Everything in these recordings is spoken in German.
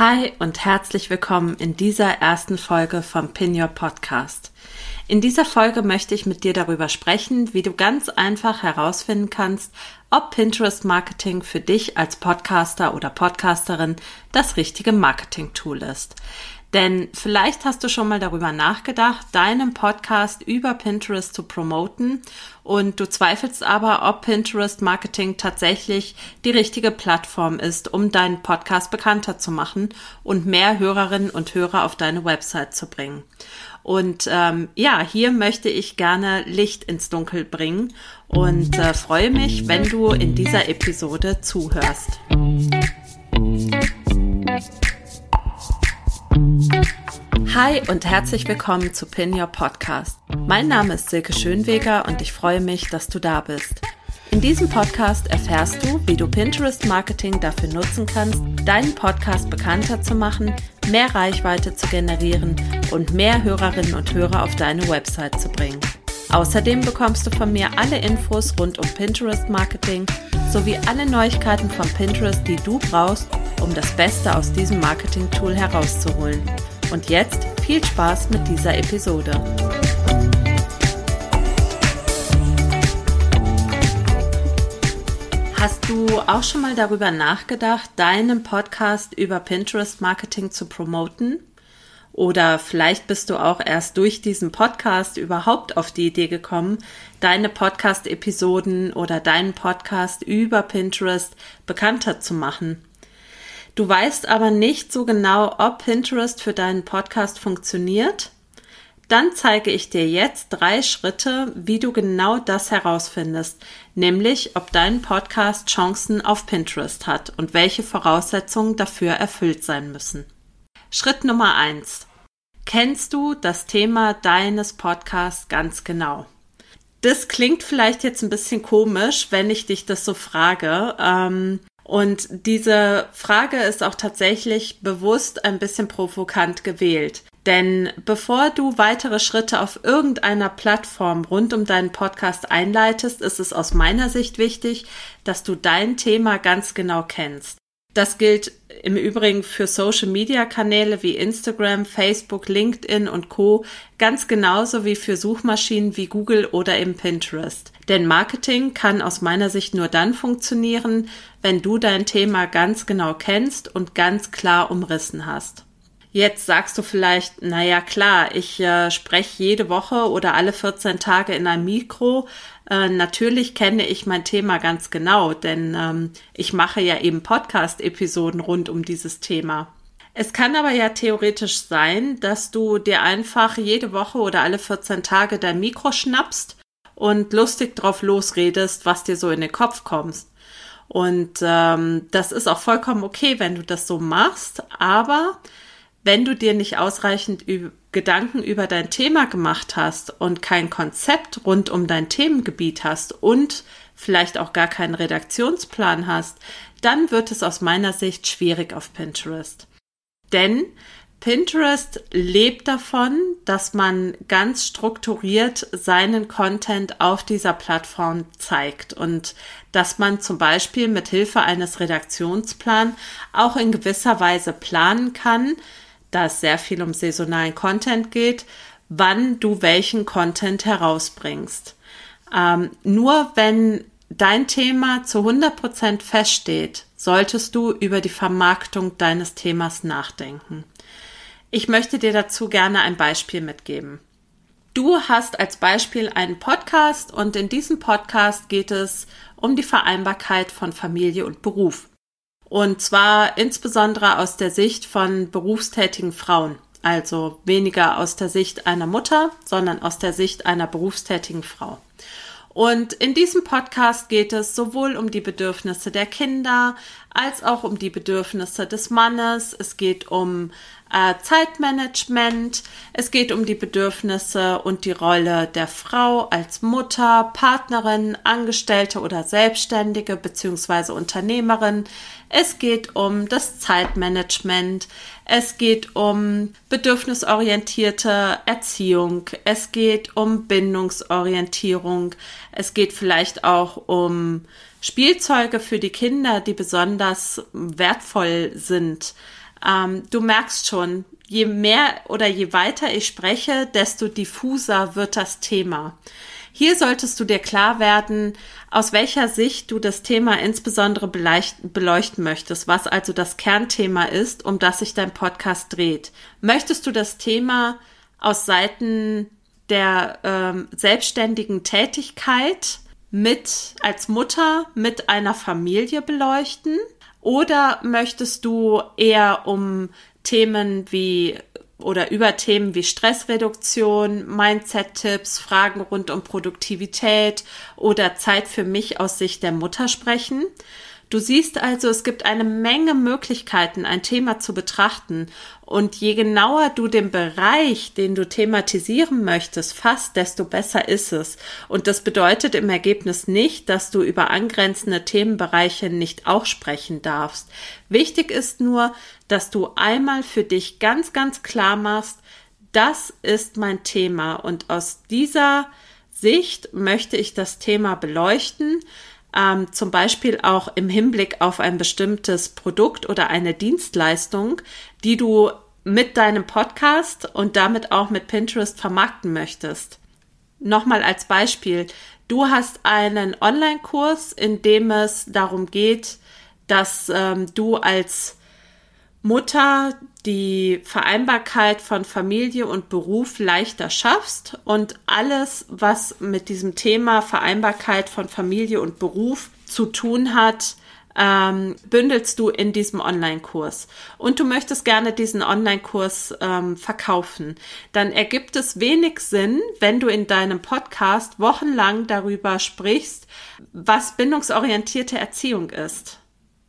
Hi und herzlich willkommen in dieser ersten Folge vom Pin Your Podcast. In dieser Folge möchte ich mit dir darüber sprechen, wie du ganz einfach herausfinden kannst, ob Pinterest Marketing für dich als Podcaster oder Podcasterin das richtige Marketing-Tool ist. Denn vielleicht hast du schon mal darüber nachgedacht, deinen Podcast über Pinterest zu promoten und du zweifelst aber, ob Pinterest Marketing tatsächlich die richtige Plattform ist, um deinen Podcast bekannter zu machen und mehr Hörerinnen und Hörer auf deine Website zu bringen. Und ähm, ja, hier möchte ich gerne Licht ins Dunkel bringen und äh, freue mich, wenn du in dieser Episode zuhörst. Hi und herzlich willkommen zu Pin Your Podcast. Mein Name ist Silke Schönweger und ich freue mich, dass du da bist. In diesem Podcast erfährst du, wie du Pinterest Marketing dafür nutzen kannst, deinen Podcast bekannter zu machen, mehr Reichweite zu generieren und mehr Hörerinnen und Hörer auf deine Website zu bringen. Außerdem bekommst du von mir alle Infos rund um Pinterest Marketing sowie alle Neuigkeiten von Pinterest, die du brauchst, um das Beste aus diesem Marketing-Tool herauszuholen. Und jetzt viel Spaß mit dieser Episode. Hast du auch schon mal darüber nachgedacht, deinen Podcast über Pinterest Marketing zu promoten? Oder vielleicht bist du auch erst durch diesen Podcast überhaupt auf die Idee gekommen, deine Podcast-Episoden oder deinen Podcast über Pinterest bekannter zu machen. Du weißt aber nicht so genau, ob Pinterest für deinen Podcast funktioniert? Dann zeige ich dir jetzt drei Schritte, wie du genau das herausfindest, nämlich ob dein Podcast Chancen auf Pinterest hat und welche Voraussetzungen dafür erfüllt sein müssen. Schritt Nummer eins: Kennst du das Thema deines Podcasts ganz genau? Das klingt vielleicht jetzt ein bisschen komisch, wenn ich dich das so frage. Ähm, und diese Frage ist auch tatsächlich bewusst ein bisschen provokant gewählt. Denn bevor du weitere Schritte auf irgendeiner Plattform rund um deinen Podcast einleitest, ist es aus meiner Sicht wichtig, dass du dein Thema ganz genau kennst. Das gilt im Übrigen für Social-Media-Kanäle wie Instagram, Facebook, LinkedIn und Co. ganz genauso wie für Suchmaschinen wie Google oder im Pinterest. Denn Marketing kann aus meiner Sicht nur dann funktionieren, wenn du dein Thema ganz genau kennst und ganz klar umrissen hast. Jetzt sagst du vielleicht, naja klar, ich äh, spreche jede Woche oder alle 14 Tage in einem Mikro. Äh, natürlich kenne ich mein Thema ganz genau, denn ähm, ich mache ja eben Podcast-Episoden rund um dieses Thema. Es kann aber ja theoretisch sein, dass du dir einfach jede Woche oder alle 14 Tage dein Mikro schnappst und lustig drauf losredest, was dir so in den Kopf kommt. Und ähm, das ist auch vollkommen okay, wenn du das so machst, aber wenn du dir nicht ausreichend Gedanken über dein Thema gemacht hast und kein Konzept rund um dein Themengebiet hast und vielleicht auch gar keinen Redaktionsplan hast, dann wird es aus meiner Sicht schwierig auf Pinterest. Denn Pinterest lebt davon, dass man ganz strukturiert seinen Content auf dieser Plattform zeigt und dass man zum Beispiel mit Hilfe eines Redaktionsplans auch in gewisser Weise planen kann, da es sehr viel um saisonalen Content geht, wann du welchen Content herausbringst. Ähm, nur wenn dein Thema zu 100% feststeht, solltest du über die Vermarktung deines Themas nachdenken. Ich möchte dir dazu gerne ein Beispiel mitgeben. Du hast als Beispiel einen Podcast und in diesem Podcast geht es um die Vereinbarkeit von Familie und Beruf. Und zwar insbesondere aus der Sicht von berufstätigen Frauen. Also weniger aus der Sicht einer Mutter, sondern aus der Sicht einer berufstätigen Frau. Und in diesem Podcast geht es sowohl um die Bedürfnisse der Kinder als auch um die Bedürfnisse des Mannes. Es geht um äh, Zeitmanagement. Es geht um die Bedürfnisse und die Rolle der Frau als Mutter, Partnerin, Angestellte oder Selbstständige bzw. Unternehmerin. Es geht um das Zeitmanagement. Es geht um bedürfnisorientierte Erziehung. Es geht um Bindungsorientierung. Es geht vielleicht auch um Spielzeuge für die Kinder, die besonders wertvoll sind Ähm, du merkst schon, je mehr oder je weiter ich spreche, desto diffuser wird das Thema. Hier solltest du dir klar werden, aus welcher Sicht du das Thema insbesondere beleuchten möchtest, was also das Kernthema ist, um das sich dein Podcast dreht. Möchtest du das Thema aus Seiten der ähm, selbstständigen Tätigkeit mit als Mutter mit einer Familie beleuchten? Oder möchtest du eher um Themen wie oder über Themen wie Stressreduktion, Mindset-Tipps, Fragen rund um Produktivität oder Zeit für mich aus Sicht der Mutter sprechen. Du siehst also, es gibt eine Menge Möglichkeiten, ein Thema zu betrachten. Und je genauer du den Bereich, den du thematisieren möchtest, fasst, desto besser ist es. Und das bedeutet im Ergebnis nicht, dass du über angrenzende Themenbereiche nicht auch sprechen darfst. Wichtig ist nur, dass du einmal für dich ganz, ganz klar machst, das ist mein Thema. Und aus dieser Sicht möchte ich das Thema beleuchten ähm, zum Beispiel auch im Hinblick auf ein bestimmtes Produkt oder eine Dienstleistung, die du mit deinem Podcast und damit auch mit Pinterest vermarkten möchtest. Nochmal als Beispiel, du hast einen Online-Kurs, in dem es darum geht, dass ähm, du als Mutter die Vereinbarkeit von Familie und Beruf leichter schaffst und alles, was mit diesem Thema Vereinbarkeit von Familie und Beruf zu tun hat, ähm, bündelst du in diesem Online-Kurs. Und du möchtest gerne diesen Online-Kurs ähm, verkaufen, dann ergibt es wenig Sinn, wenn du in deinem Podcast wochenlang darüber sprichst, was bindungsorientierte Erziehung ist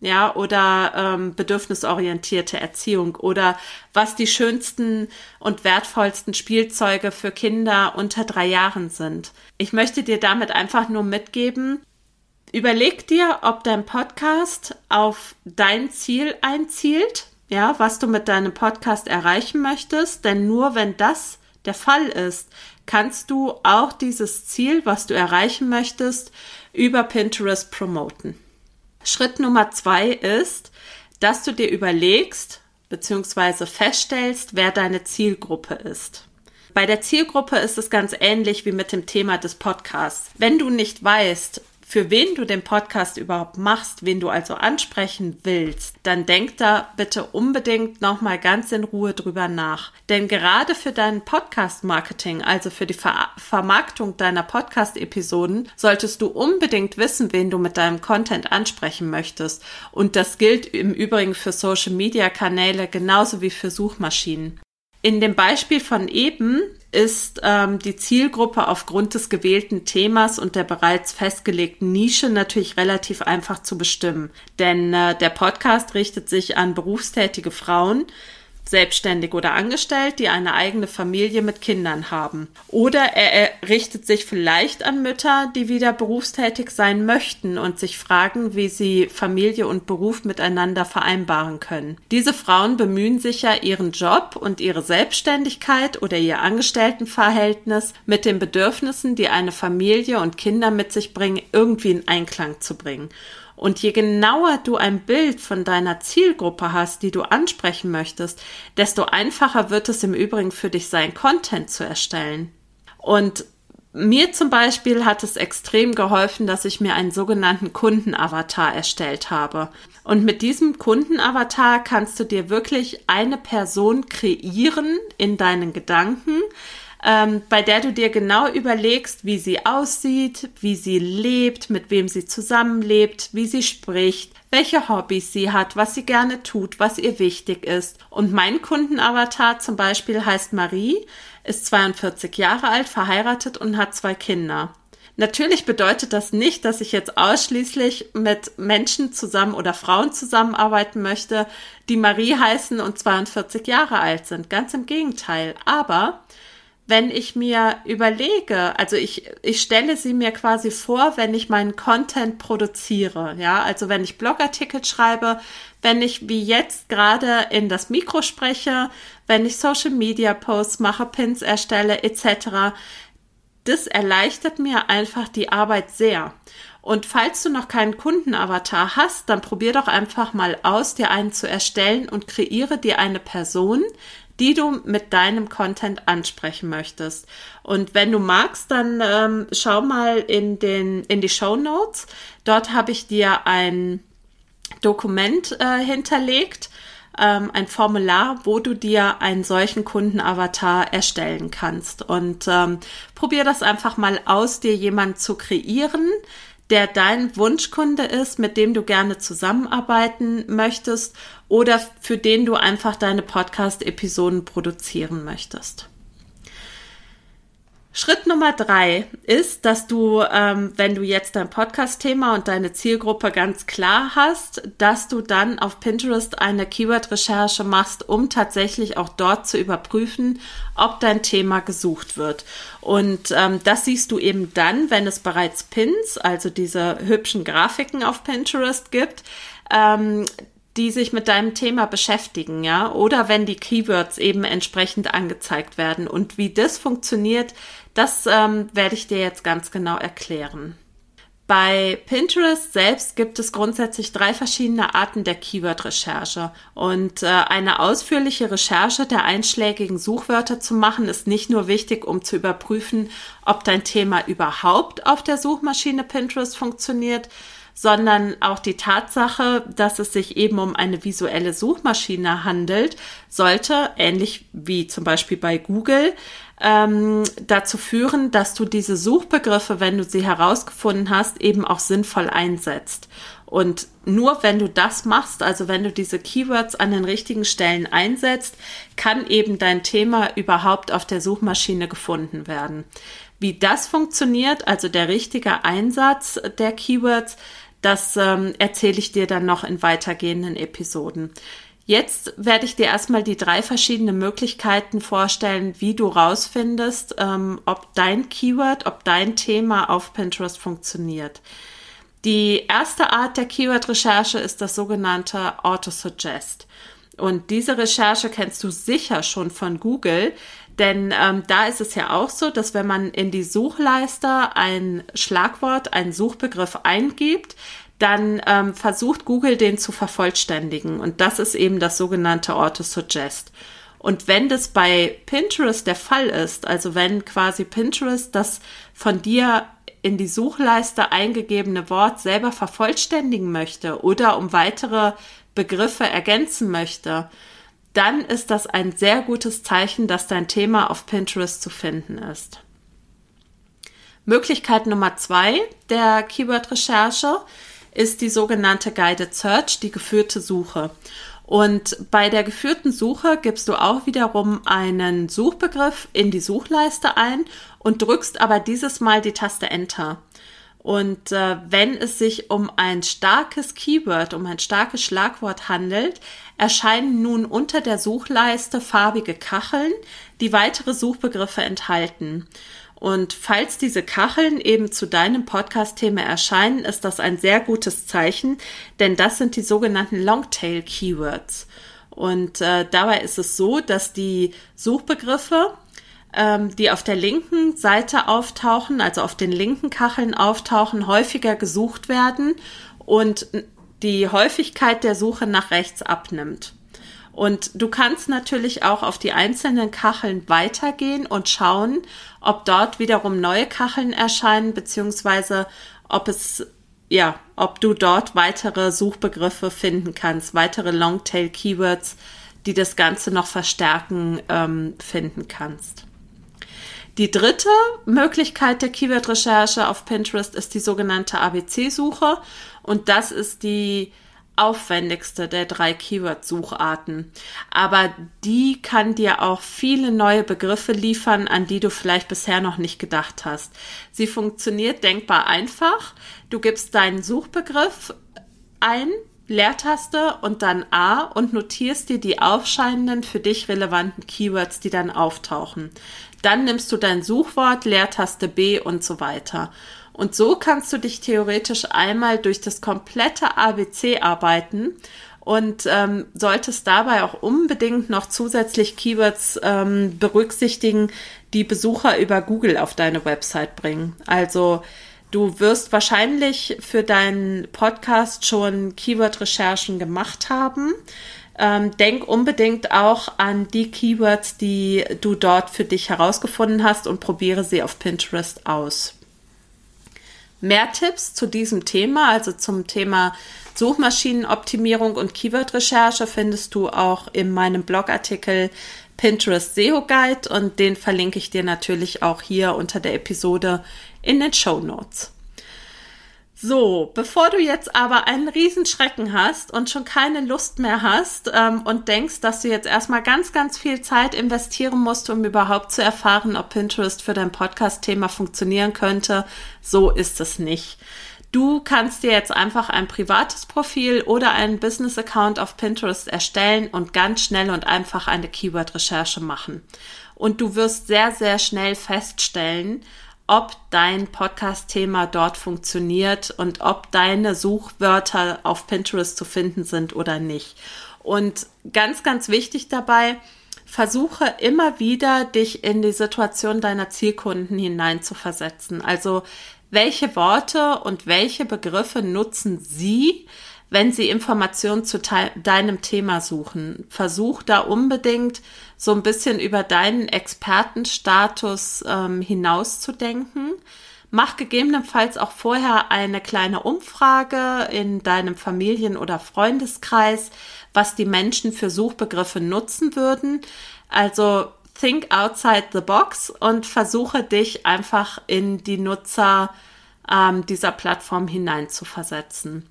ja, oder ähm, bedürfnisorientierte Erziehung oder was die schönsten und wertvollsten Spielzeuge für Kinder unter drei Jahren sind. Ich möchte dir damit einfach nur mitgeben, überleg dir, ob dein Podcast auf dein Ziel einzielt, ja, was du mit deinem Podcast erreichen möchtest, denn nur wenn das der Fall ist, kannst du auch dieses Ziel, was du erreichen möchtest, über Pinterest promoten. Schritt Nummer zwei ist, dass du dir überlegst bzw. feststellst, wer deine Zielgruppe ist. Bei der Zielgruppe ist es ganz ähnlich wie mit dem Thema des Podcasts. Wenn du nicht weißt, für wen du den Podcast überhaupt machst, wen du also ansprechen willst, dann denk da bitte unbedingt nochmal ganz in Ruhe drüber nach. Denn gerade für dein Podcast-Marketing, also für die Ver Vermarktung deiner Podcast-Episoden, solltest du unbedingt wissen, wen du mit deinem Content ansprechen möchtest. Und das gilt im Übrigen für Social-Media-Kanäle genauso wie für Suchmaschinen. In dem Beispiel von eben ist ähm, die Zielgruppe aufgrund des gewählten Themas und der bereits festgelegten Nische natürlich relativ einfach zu bestimmen. Denn äh, der Podcast richtet sich an berufstätige Frauen, selbstständig oder angestellt, die eine eigene Familie mit Kindern haben. Oder er, richtet sich vielleicht an Mütter, die wieder berufstätig sein möchten und sich fragen, wie sie Familie und Beruf miteinander vereinbaren können. Diese Frauen bemühen sich ja, ihren Job und ihre Selbstständigkeit oder ihr Angestelltenverhältnis mit den Bedürfnissen, die eine Familie und Kinder mit sich bringen, irgendwie in Einklang zu bringen. Und je genauer du ein Bild von deiner Zielgruppe hast, die du ansprechen möchtest, desto einfacher wird es im Übrigen für dich sein, Content zu erstellen. Und mir zum Beispiel hat es extrem geholfen, dass ich mir einen sogenannten Kundenavatar erstellt habe. Und mit diesem Kundenavatar kannst du dir wirklich eine Person kreieren in deinen Gedanken, ähm, bei der du dir genau überlegst, wie sie aussieht, wie sie lebt, mit wem sie zusammenlebt, wie sie spricht, welche Hobbys sie hat, was sie gerne tut, was ihr wichtig ist. Und mein Kundenavatar zum Beispiel heißt Marie, ist 42 Jahre alt, verheiratet und hat zwei Kinder. Natürlich bedeutet das nicht, dass ich jetzt ausschließlich mit Menschen zusammen oder Frauen zusammenarbeiten möchte, die Marie heißen und 42 Jahre alt sind. Ganz im Gegenteil. Aber wenn ich mir überlege, also ich, ich stelle sie mir quasi vor, wenn ich meinen Content produziere, ja, also wenn ich Blogartikel schreibe, wenn ich wie jetzt gerade in das Mikro spreche, wenn ich Social Media Posts mache, Pins erstelle, etc. Das erleichtert mir einfach die Arbeit sehr. Und falls du noch keinen Kundenavatar hast, dann probier doch einfach mal aus, dir einen zu erstellen und kreiere dir eine Person, die du mit deinem Content ansprechen möchtest. Und wenn du magst, dann ähm, schau mal in den in die Show Notes. Dort habe ich dir ein Dokument äh, hinterlegt, ähm, ein Formular, wo du dir einen solchen Kundenavatar erstellen kannst. Und ähm, probier das einfach mal aus, dir jemanden zu kreieren, der dein Wunschkunde ist, mit dem du gerne zusammenarbeiten möchtest oder für den du einfach deine Podcast-Episoden produzieren möchtest. Schritt Nummer drei ist, dass du, ähm, wenn du jetzt dein Podcast-Thema und deine Zielgruppe ganz klar hast, dass du dann auf Pinterest eine Keyword-Recherche machst, um tatsächlich auch dort zu überprüfen, ob dein Thema gesucht wird. Und ähm, das siehst du eben dann, wenn es bereits Pins, also diese hübschen Grafiken auf Pinterest gibt. Ähm, die sich mit deinem Thema beschäftigen, ja, oder wenn die Keywords eben entsprechend angezeigt werden. Und wie das funktioniert, das ähm, werde ich dir jetzt ganz genau erklären. Bei Pinterest selbst gibt es grundsätzlich drei verschiedene Arten der Keyword-Recherche. Und äh, eine ausführliche Recherche der einschlägigen Suchwörter zu machen, ist nicht nur wichtig, um zu überprüfen, ob dein Thema überhaupt auf der Suchmaschine Pinterest funktioniert, sondern auch die Tatsache, dass es sich eben um eine visuelle Suchmaschine handelt, sollte, ähnlich wie zum Beispiel bei Google, ähm, dazu führen, dass du diese Suchbegriffe, wenn du sie herausgefunden hast, eben auch sinnvoll einsetzt. Und nur wenn du das machst, also wenn du diese Keywords an den richtigen Stellen einsetzt, kann eben dein Thema überhaupt auf der Suchmaschine gefunden werden. Wie das funktioniert, also der richtige Einsatz der Keywords, das ähm, erzähle ich dir dann noch in weitergehenden Episoden. Jetzt werde ich dir erstmal die drei verschiedenen Möglichkeiten vorstellen, wie du rausfindest, ähm, ob dein Keyword, ob dein Thema auf Pinterest funktioniert. Die erste Art der Keyword-Recherche ist das sogenannte Autosuggest. Und diese Recherche kennst du sicher schon von Google, denn ähm, da ist es ja auch so, dass wenn man in die Suchleiste ein Schlagwort, einen Suchbegriff eingibt, dann ähm, versucht Google den zu vervollständigen. Und das ist eben das sogenannte Autosuggest. Und wenn das bei Pinterest der Fall ist, also wenn quasi Pinterest das von dir in die Suchleiste eingegebene Wort selber vervollständigen möchte oder um weitere Begriffe ergänzen möchte, dann ist das ein sehr gutes Zeichen, dass dein Thema auf Pinterest zu finden ist. Möglichkeit Nummer zwei der Keyword-Recherche ist die sogenannte Guided Search, die geführte Suche. Und bei der geführten Suche gibst du auch wiederum einen Suchbegriff in die Suchleiste ein und drückst aber dieses Mal die Taste Enter. Und äh, wenn es sich um ein starkes Keyword, um ein starkes Schlagwort handelt, erscheinen nun unter der Suchleiste farbige Kacheln, die weitere Suchbegriffe enthalten. Und falls diese Kacheln eben zu deinem Podcast-Thema erscheinen, ist das ein sehr gutes Zeichen, denn das sind die sogenannten Longtail Keywords. Und äh, dabei ist es so, dass die Suchbegriffe, ähm, die auf der linken Seite auftauchen, also auf den linken Kacheln auftauchen, häufiger gesucht werden und die Häufigkeit der Suche nach rechts abnimmt. Und du kannst natürlich auch auf die einzelnen Kacheln weitergehen und schauen, ob dort wiederum neue Kacheln erscheinen, beziehungsweise ob es, ja, ob du dort weitere Suchbegriffe finden kannst, weitere Longtail Keywords, die das Ganze noch verstärken, ähm, finden kannst. Die dritte Möglichkeit der Keyword-Recherche auf Pinterest ist die sogenannte ABC-Suche und das ist die aufwendigste der drei Keyword-Sucharten. Aber die kann dir auch viele neue Begriffe liefern, an die du vielleicht bisher noch nicht gedacht hast. Sie funktioniert denkbar einfach. Du gibst deinen Suchbegriff ein, Leertaste und dann A und notierst dir die aufscheinenden für dich relevanten Keywords, die dann auftauchen. Dann nimmst du dein Suchwort, Leertaste B und so weiter. Und so kannst du dich theoretisch einmal durch das komplette ABC arbeiten und ähm, solltest dabei auch unbedingt noch zusätzlich Keywords ähm, berücksichtigen, die Besucher über Google auf deine Website bringen. Also Du wirst wahrscheinlich für deinen Podcast schon Keyword-Recherchen gemacht haben. Ähm, denk unbedingt auch an die Keywords, die du dort für dich herausgefunden hast und probiere sie auf Pinterest aus. Mehr Tipps zu diesem Thema, also zum Thema Suchmaschinenoptimierung und Keyword-Recherche, findest du auch in meinem Blogartikel Pinterest SEO Guide und den verlinke ich dir natürlich auch hier unter der Episode in den Show Notes. So, bevor du jetzt aber einen Riesenschrecken hast und schon keine Lust mehr hast ähm, und denkst, dass du jetzt erstmal ganz, ganz viel Zeit investieren musst, um überhaupt zu erfahren, ob Pinterest für dein Podcast-Thema funktionieren könnte, so ist es nicht. Du kannst dir jetzt einfach ein privates Profil oder einen Business-Account auf Pinterest erstellen und ganz schnell und einfach eine Keyword-Recherche machen. Und du wirst sehr, sehr schnell feststellen, ob dein Podcast-Thema dort funktioniert und ob deine Suchwörter auf Pinterest zu finden sind oder nicht. Und ganz, ganz wichtig dabei, versuche immer wieder, dich in die Situation deiner Zielkunden hineinzuversetzen. Also, welche Worte und welche Begriffe nutzen sie, wenn Sie Informationen zu deinem Thema suchen. Versuch da unbedingt so ein bisschen über deinen Expertenstatus ähm, hinauszudenken. Mach gegebenenfalls auch vorher eine kleine Umfrage in deinem Familien- oder Freundeskreis, was die Menschen für Suchbegriffe nutzen würden. Also think outside the box und versuche dich einfach in die Nutzer ähm, dieser Plattform hineinzuversetzen.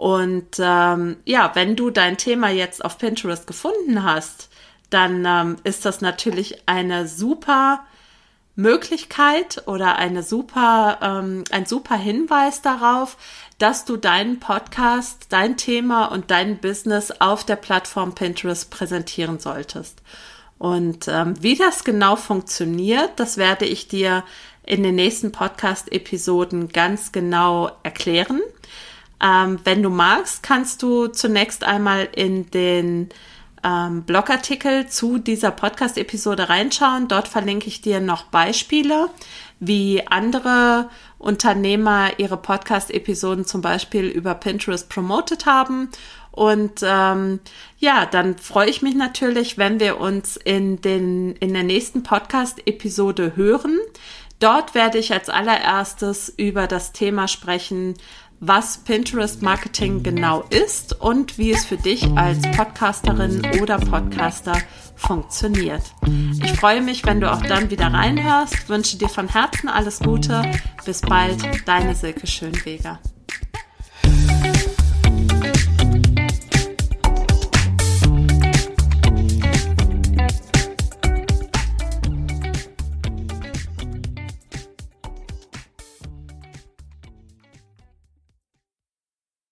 Und ähm, ja, wenn du dein Thema jetzt auf Pinterest gefunden hast, dann ähm, ist das natürlich eine super Möglichkeit oder eine super, ähm, ein super Hinweis darauf, dass du deinen Podcast, dein Thema und dein Business auf der Plattform Pinterest präsentieren solltest. Und ähm, wie das genau funktioniert, das werde ich dir in den nächsten Podcast-Episoden ganz genau erklären. Ähm, wenn du magst, kannst du zunächst einmal in den ähm, Blogartikel zu dieser Podcast-Episode reinschauen. Dort verlinke ich dir noch Beispiele, wie andere Unternehmer ihre Podcast-Episoden zum Beispiel über Pinterest promotet haben. Und ähm, ja, dann freue ich mich natürlich, wenn wir uns in, den, in der nächsten Podcast-Episode hören. Dort werde ich als allererstes über das Thema sprechen, was Pinterest Marketing genau ist und wie es für dich als Podcasterin oder Podcaster funktioniert. Ich freue mich, wenn du auch dann wieder reinhörst, wünsche dir von Herzen alles Gute. Bis bald, deine Silke Schönweger.